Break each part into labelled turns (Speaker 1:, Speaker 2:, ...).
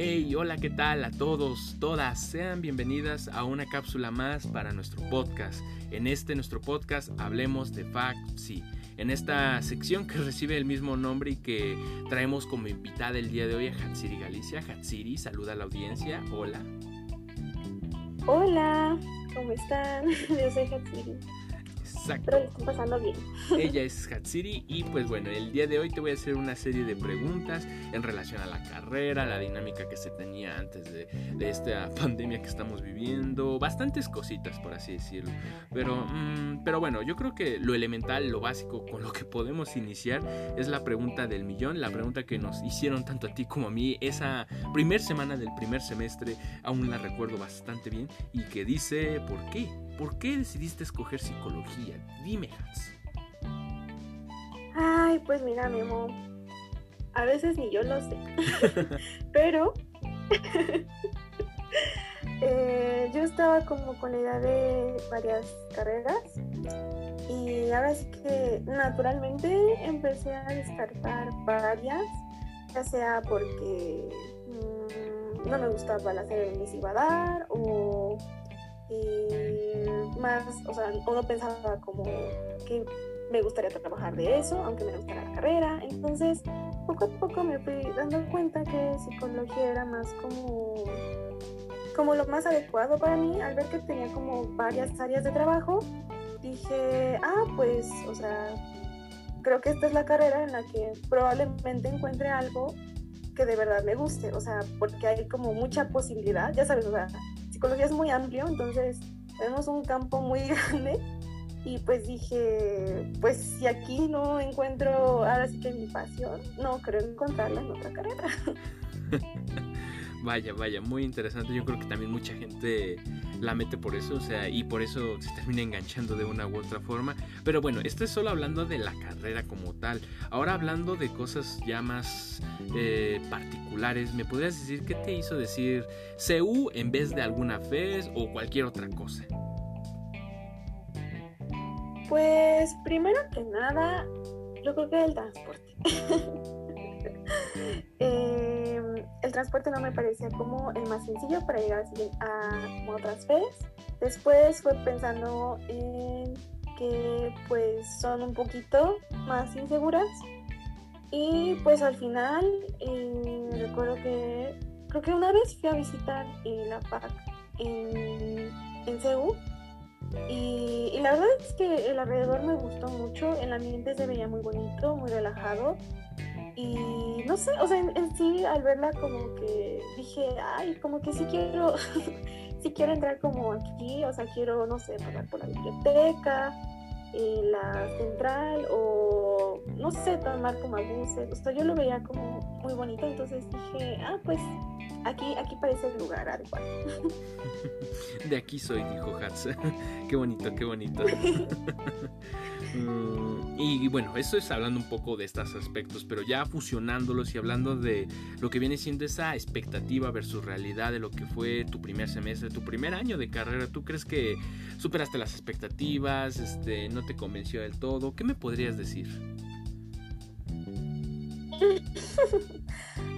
Speaker 1: Hey, hola, ¿qué tal a todos, todas? Sean bienvenidas a una cápsula más para nuestro podcast. En este nuestro podcast hablemos de sí. En esta sección que recibe el mismo nombre y que traemos como invitada el día de hoy a Hatsiri Galicia. Hatsiri, saluda a la audiencia. Hola.
Speaker 2: Hola, ¿cómo están? Yo soy Hatsiri.
Speaker 1: Exacto.
Speaker 2: pasando bien.
Speaker 1: Ella es Hatsiri y pues bueno, el día de hoy te voy a hacer una serie de preguntas en relación a la carrera, la dinámica que se tenía antes de, esta pandemia que estamos viviendo, bastantes cositas por así decirlo. Pero, mm, pero bueno, yo creo que lo elemental, lo básico con lo que podemos iniciar es la pregunta del millón, la pregunta que nos hicieron tanto a ti como a mí esa primer semana del primer semestre, aún la recuerdo bastante bien y que dice, ¿por qué? ¿Por qué decidiste escoger psicología? Dime, Hans.
Speaker 2: Ay, pues mira, Memo. A veces ni yo lo sé. Pero eh, yo estaba como con la idea de varias carreras. Y ahora sí que naturalmente empecé a descartar varias, ya sea porque mm, no me gustaba la serie que iba a dar o más, o sea, uno pensaba como que me gustaría trabajar de eso, aunque me gustara la carrera. Entonces, poco a poco me fui dando cuenta que psicología era más como, como lo más adecuado para mí. Al ver que tenía como varias áreas de trabajo, dije, ah, pues, o sea, creo que esta es la carrera en la que probablemente encuentre algo que de verdad me guste, o sea, porque hay como mucha posibilidad, ya sabes, o sea, psicología es muy amplio, entonces tenemos un campo muy grande y pues dije, pues si aquí no encuentro ahora sí que mi pasión, no creo encontrarla en otra carrera.
Speaker 1: Vaya, vaya, muy interesante. Yo creo que también mucha gente la mete por eso, o sea, y por eso se termina enganchando de una u otra forma. Pero bueno, esto es solo hablando de la carrera como tal. Ahora hablando de cosas ya más eh, particulares, ¿me podrías decir qué te hizo decir CU en vez de alguna FES o cualquier otra cosa?
Speaker 2: Pues primero que nada, yo creo que el transporte. Em, el transporte no me parecía como el más sencillo para llegar a, otras veces. Después fue pensando en que pues son un poquito más inseguras. Y pues al final eh, recuerdo que creo que una vez fui a visitar eh, la PAC en, en y, y, la verdad es que el alrededor me gustó mucho, el ambiente se veía muy bonito, muy relajado y no sé, o sea, en, sí al verla como que dije, ay, como que sí quiero, sí quiero entrar como aquí, o sea, quiero, no sé, pasar por la biblioteca, eh, la central o no sé, tomar como buses, o sea, yo lo veía como muy bonito, entonces dije, ah, pues aquí, aquí parece el lugar adecuado.
Speaker 1: De aquí soy, dijo Hats. qué bonito, qué bonito. Mm, y bueno, eso es hablando un poco de estos aspectos, pero ya fusionándolos y hablando de lo que viene siendo esa expectativa versus realidad de lo que fue tu primer semestre, tu primer año de carrera. ¿Tú crees que superaste las expectativas? Este, ¿No te convenció del todo? ¿Qué me podrías decir?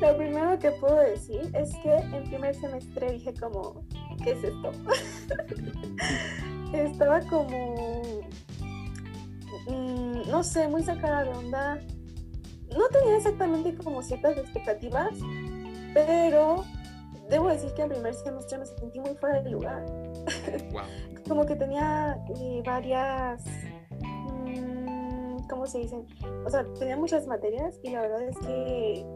Speaker 2: Lo primero que puedo decir es que en primer semestre dije como, ¿qué es esto? Estaba como Mm, no sé, muy sacada de onda. No tenía exactamente como ciertas expectativas, pero debo decir que en primer semestre me sentí muy fuera de lugar. como que tenía eh, varias, mm, ¿cómo se dicen? O sea, tenía muchas materias y la verdad es que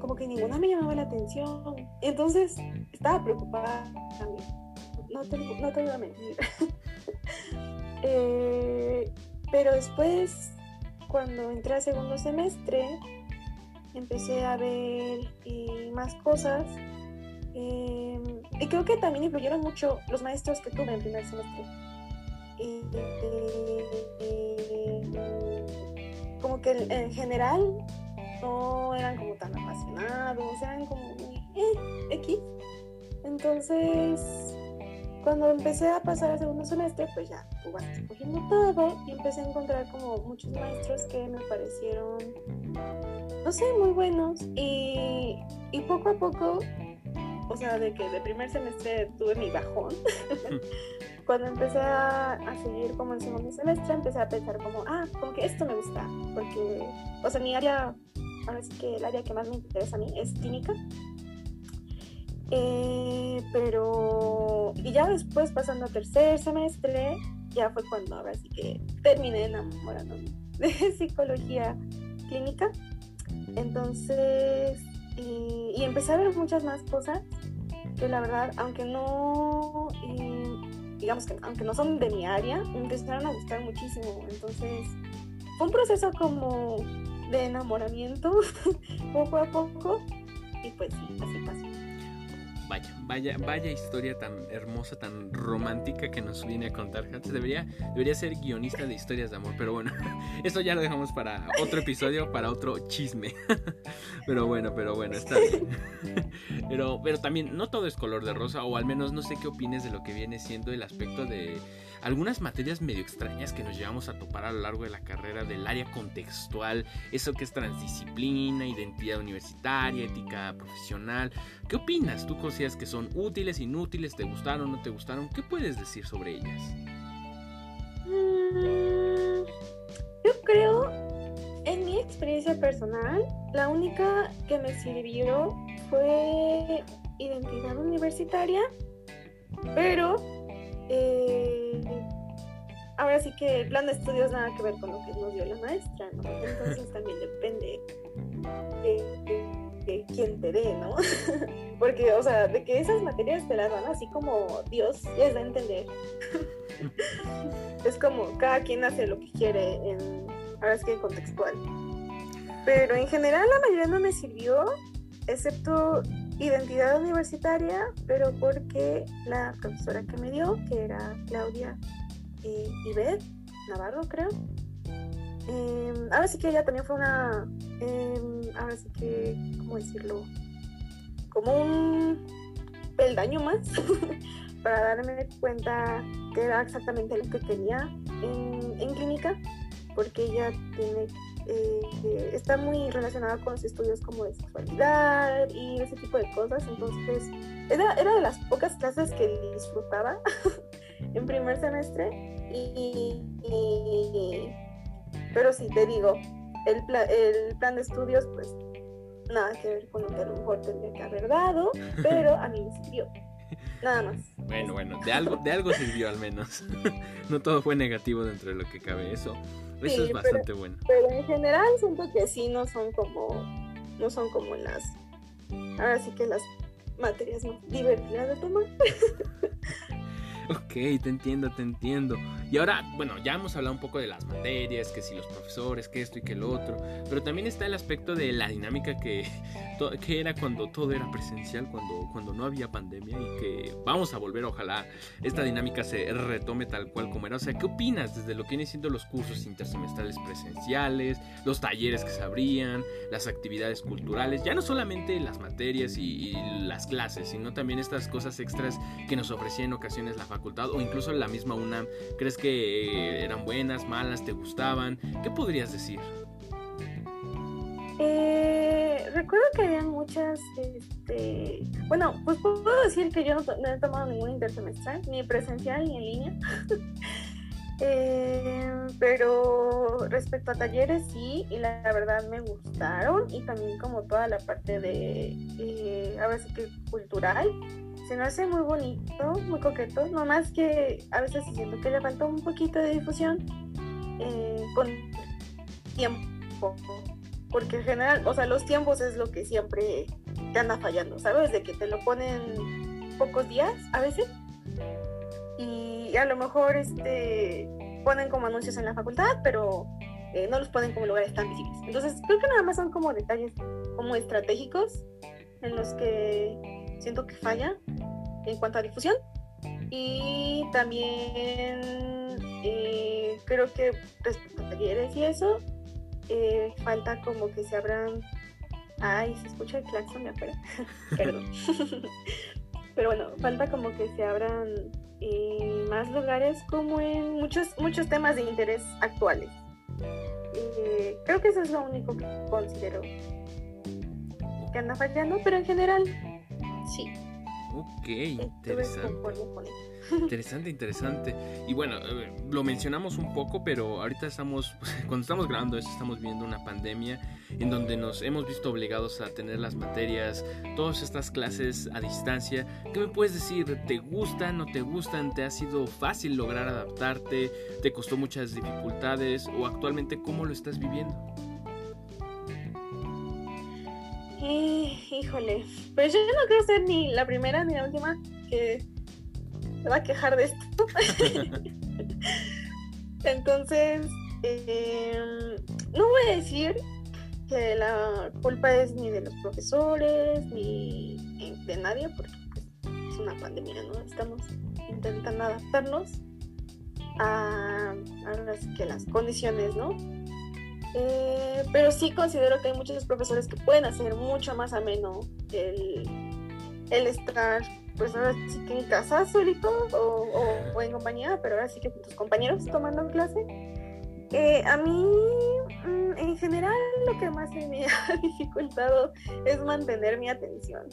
Speaker 2: como que ninguna me llamaba la atención. Entonces estaba preocupada también. No te, no te voy a mentir. eh, pero después, cuando entré a segundo semestre, empecé a ver eh, más cosas. Em, y creo que también influyeron mucho los maestros que tuve en primer semestre. como que en general no eran como tan apasionados, eran como eh, X. Entonces cuando empecé a pasar al segundo semestre, pues ya tú vas escogiendo todo y empecé a encontrar como muchos maestros que me parecieron, no sé, muy buenos. Y, y poco a poco o sea, de que de primer semestre tuve mi bajón. Cuando empecé a, seguir como en segundo semestre, empecé a pensar como, ah, como que esto me gusta, porque, o sea, mi área, ahora sí que el área que más me interesa a mí es química. Eh, pero, y ya después pasando a tercer semestre, ya fue cuando ahora sí que terminé enamorándome de psicología clínica. Entonces, y, y, empecé a ver muchas más cosas que la verdad, aunque no, digamos que aunque no son de mi área, me empezaron a gustar muchísimo. Entonces, fue un proceso como de enamoramiento poco a poco y pues sí, así pasó.
Speaker 1: Vaya, vaya, vaya historia tan hermosa, tan romántica que nos viene a contar Hans. Debería, debería ser guionista de historias de amor, pero bueno, esto ya lo dejamos para otro episodio, para otro chisme. Pero bueno, pero bueno, está bien. Pero, pero también no todo es color de rosa, o al menos no sé qué opines de lo que viene siendo el aspecto de algunas materias medio extrañas que nos llevamos a topar a lo largo de la carrera del área contextual, eso que es transdisciplina, identidad universitaria, ética profesional. ¿Qué opinas? ¿Tú consideras que son útiles, inútiles, te gustaron, no te gustaron? ¿Qué puedes decir sobre ellas?
Speaker 2: Mm, yo creo, en mi experiencia personal, la única que me sirvió fue identidad universitaria, pero eh, ahora sí que el plan de estudios nada que ver con lo que nos dio la maestra, ¿no? Entonces también depende de, quién te dé, ¿no? Porque, o sea, de que esas materias te las dan así como Dios les da a entender. es como cada quien hace lo que quiere en, ahora sí que contextual. Pero en general la mayoría no me sirvió, excepto identidad universitaria, pero porque la profesora que me dio, que era Claudia eh, Navarro, creo, eh, ahora sí que ella también fue una, em, ahora sí que, ¿cómo decirlo? Como un peldaño más para darme cuenta que era exactamente lo que quería en, en clínica, porque ella tiene eh, está muy relacionada con los estudios como de sexualidad y ese tipo de cosas. Entonces, era, era de las pocas clases que disfrutaba en primer semestre. Y, pero sí, te digo, el, el plan de estudios, pues nada que ver con lo que a lo mejor tendría que haber dado, pero a mí me sirvió. Nada más.
Speaker 1: Bueno, bueno, de algo, de algo sirvió al menos. no todo fue negativo dentro de lo que cabe. Eso, eso es bastante bueno.
Speaker 2: Pero en general siento que sí no son como, no son como las, ahora sí que las materias más divertidas de tomar.
Speaker 1: Ok, te entiendo, te entiendo. Y ahora, bueno, ya hemos hablado un poco de las materias, que si los profesores, que esto y que lo otro, pero también está el aspecto de la dinámica que, que era cuando todo era presencial, cuando, cuando no había pandemia y que vamos a volver, ojalá esta dinámica se retome tal cual como era. O sea, ¿qué opinas desde lo que vienen siendo los cursos intersemestrales presenciales, los talleres que se abrían, las actividades culturales, ya no solamente las materias y, y las clases, sino también estas cosas extras que nos ofrecía en ocasiones la facultad? O incluso la misma UNAM? ¿Crees que eran buenas, malas, te gustaban? ¿Qué podrías decir?
Speaker 2: Eh, recuerdo que había muchas, este, bueno, pues puedo decir que yo no, he tomado ningún intersemestral, ni presencial ni en línea. Eh, pero respecto a talleres sí, y la, verdad me gustaron, y también como toda la parte de, eh, ahora sí que cultural, se me hace muy bonito, muy coqueto, nomás que a veces siento que le falta un poquito de difusión eh, con tiempo, porque en general, o sea, los tiempos es lo que siempre te anda fallando, ¿sabes? De que te lo ponen pocos días a veces y a lo mejor este ponen como anuncios en la facultad, pero eh, no los ponen como lugares tan visibles. Entonces creo que nada más son como detalles como estratégicos en los que siento que falla en cuanto a difusión. Y también eh, creo que respecto a talleres y eso, eh, falta como que se abran. Ay, se escucha el claxon me afuera. Perdón. Pero bueno, falta como que se abran eh, más lugares como en muchos, muchos temas de interés actuales. creo que eso es lo único que considero que anda fallando, pero en general Sí.
Speaker 1: Ok, interesante. Interesante, interesante. Y bueno, eh, lo mencionamos un poco, pero ahorita estamos, cuando estamos grabando esto, estamos viendo una pandemia en donde nos hemos visto obligados a tener las materias, todas estas clases a distancia. ¿Qué me puedes decir? ¿Te gustan, no te gustan? ¿Te ha sido fácil lograr adaptarte? ¿Te costó muchas dificultades? ¿O actualmente cómo lo estás viviendo?
Speaker 2: Híjole, pues yo no creo ser ni la primera ni la última que se va a quejar de esto. Entonces, em, no voy a decir que la culpa es ni de los profesores ni de nadie, porque pues, es una pandemia, ¿no? Estamos intentando adaptarnos a, a que las condiciones, ¿no? Eh, pero sí considero que hay muchos profesores que pueden hacer mucho más ameno el, el estar, pues ahora sí que en casa solito o, o, en compañía, pero ahora sí que con tus compañeros tomando clase. Eh, a mí, mm, en general, lo que más me ha dificultado es mantener mi atención.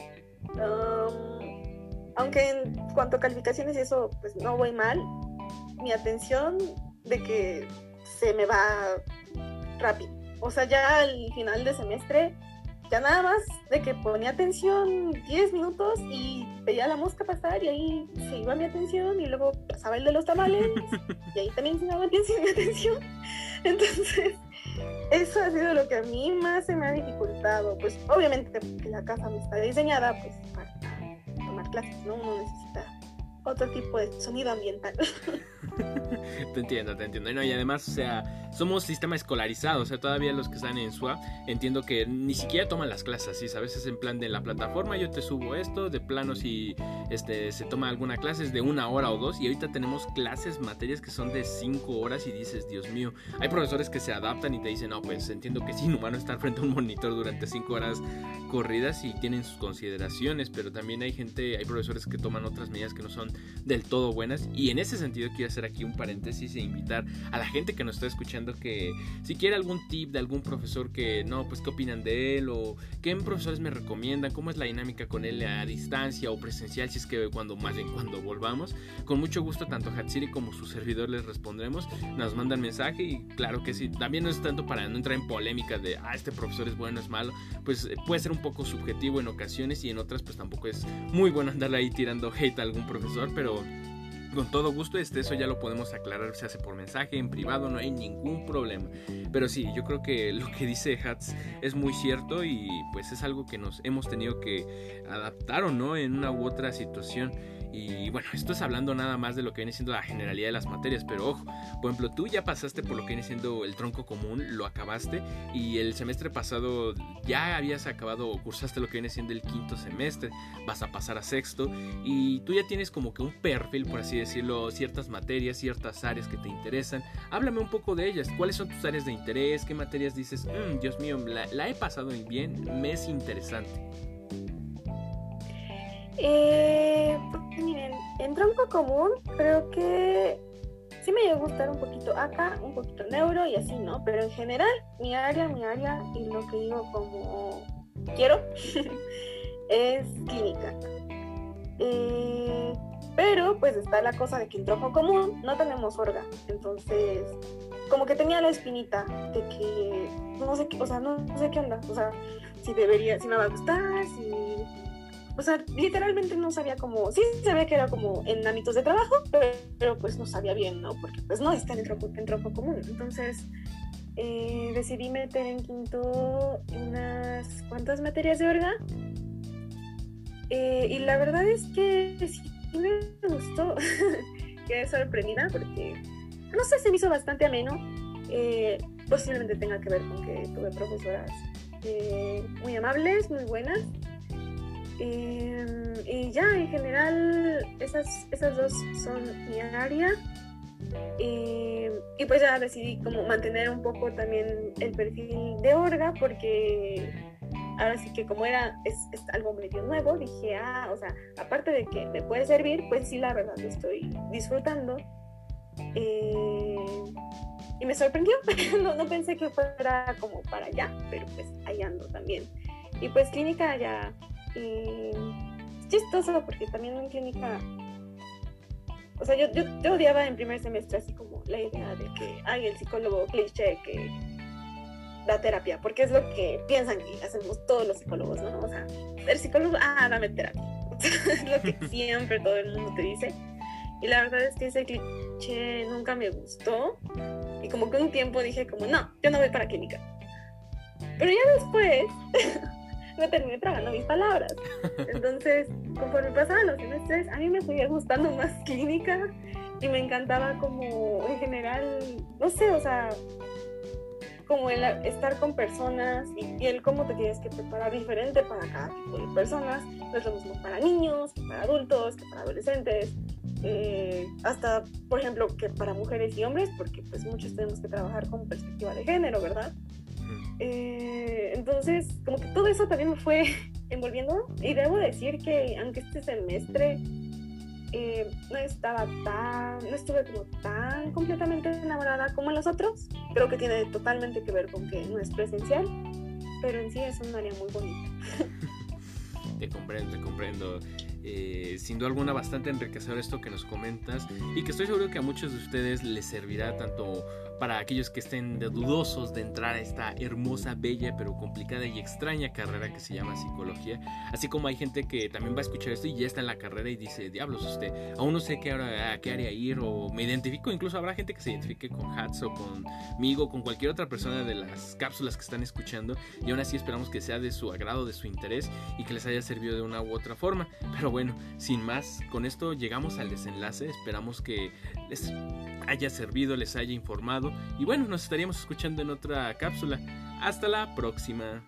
Speaker 2: Um, aunque en cuanto a calificaciones y eso, pues no voy mal, mi atención de que se me va rápido. O sea, ya al final de semestre, ya nada más de que ponía atención 10 minutos y veía la mosca pasar y ahí se iba mi atención y luego pasaba el de los tamales y ahí también se iba mi atención. Entonces, eso ha sido lo que a mí más se me ha dificultado. Pues obviamente porque la casa no está diseñada pues para tomar clases, ¿no? Uno necesita otro tipo de sonido ambiental.
Speaker 1: te entiendo, te entiendo. y además, o sea, somos sistema escolarizado, o sea, todavía los que están en SWA, entiendo que ni siquiera toman las clases así, a veces en plan de la plataforma yo te subo esto, de plano si este, se toma alguna clase es de una hora o dos, y ahorita tenemos clases, materias que son de cinco horas y dices, Dios mío, hay profesores que se adaptan y te dicen, no, pues entiendo que es inhumano estar frente a un monitor durante cinco horas corridas y tienen sus consideraciones, pero también hay gente, hay profesores que toman otras medidas que no son del todo buenas, y en ese sentido quiero hacer aquí un paréntesis e invitar a la gente que nos está escuchando que si quiere algún tip de algún profesor que no, pues qué opinan de él o qué profesores me recomiendan, cómo es la dinámica con él a distancia o presencial, si es que cuando más bien cuando volvamos, con mucho gusto tanto Hatsiri como su servidor les respondremos, nos mandan mensaje y claro que sí, también no es tanto para no entrar en polémica de, ah, este profesor es bueno, es malo, pues eh, puede ser un poco subjetivo en ocasiones y en otras pues tampoco es muy bueno andarle ahí tirando hate a algún profesor, pero con todo gusto, este, eso ya lo podemos aclarar, se hace por mensaje, en privado, no hay ningún problema. Pero sí, yo creo que lo que dice Hats es muy cierto y pues es algo que nos hemos tenido que adaptar o no en una u otra situación. Y bueno, esto es hablando nada más de lo que viene siendo la generalidad de las materias, pero ojo, por ejemplo, tú ya pasaste por lo que viene siendo el tronco común, lo acabaste y el semestre pasado ya habías acabado o cursaste lo que viene siendo el quinto semestre, vas a pasar a sexto y tú ya tienes como que un perfil, por así decirlo, ciertas materias, ciertas áreas que te interesan. Háblame un poco de ellas, cuáles son tus áreas de interés, qué materias dices, mm, Dios mío, la, la he pasado bien, me es interesante.
Speaker 2: Eh, miren, en tronco común creo que sí me llega a gustar un poquito acá, un poquito neuro y así, ¿no? Pero en general, mi área, mi área y lo que digo como quiero es clínica. Eh, pero pues está la cosa de que en tronco común no tenemos orga. Entonces, como que tenía la espinita de que no sé qué, o sea, no, no sé qué onda. O sea, si debería, si me va a gustar, si o sea, literalmente no sabía cómo, sí sabía que era como en ámbitos de trabajo, pero, pues no sabía bien, ¿no? Porque pues no está en tronco, en tronco común. Entonces eh, decidí meter en quinto unas cuantas materias de orga. Eh, y la verdad es que sí me gustó, quedé sorprendida porque, no sé, se me hizo bastante ameno. Eh, posiblemente tenga que ver con que tuve profesoras muy amables, muy buenas Em, y ya, en general, esas, esas dos son mi área. Em, y pues ya decidí como mantener un poco también el perfil de Orga porque ahora sí que como era es, algo medio nuevo, dije, ah, o sea, aparte de que me puede servir, pues sí, la verdad lo estoy disfrutando. Em, y me sorprendió, no, no pensé que fuera como para allá, pero pues ahí ando también. Y pues clínica ya chistoso porque también en clínica, o sea, yo, yo, odiaba en primer semestre así como la idea de que hay el psicólogo cliché que da terapia, porque es lo que piensan que hacemos todos los psicólogos, ¿no? O sea, el psicólogo, ah, dame terapia. es lo que siempre todo el mundo te dice. Y la verdad es que ese cliché nunca me gustó. Y como que un tiempo dije como, no, yo no voy para clínica. Pero ya después me terminé tragando mis palabras. Entonces, conforme pasaban los semestres, a mí me seguía gustando más clínica y me encantaba como en general, no sé, o sea, como el estar con personas y, el cómo te tienes que preparar diferente para cada tipo de personas. No es lo mismo para niños, que para adultos, que para adolescentes, eh, hasta, por ejemplo, que para mujeres y hombres, porque pues muchos tenemos que trabajar con perspectiva de género, ¿verdad? Eh, entonces, como que todo eso también me fue envolviendo y debo decir que aunque este semestre eh, no estaba tan, no estuve como tan completamente enamorada como los otros, creo que tiene totalmente que ver con que no es presencial, pero en sí es un área muy bonita.
Speaker 1: te comprendo, te comprendo. Eh, sin duda alguna bastante enriquecedor esto que nos comentas y que estoy seguro que a muchos de ustedes les servirá tanto para aquellos que estén dudosos de entrar a esta hermosa, bella, pero complicada y extraña carrera que se llama psicología. Así como hay gente que también va a escuchar esto y ya está en la carrera y dice, diablos, usted, aún no sé qué a qué área ir o me identifico, incluso habrá gente que se identifique con Hats o conmigo, con cualquier otra persona de las cápsulas que están escuchando y aún así esperamos que sea de su agrado, de su interés y que les haya servido de una u otra forma. Pero bueno, sin más, con esto llegamos al desenlace, esperamos que les haya servido, les haya informado y bueno, nos estaríamos escuchando en otra cápsula. Hasta la próxima.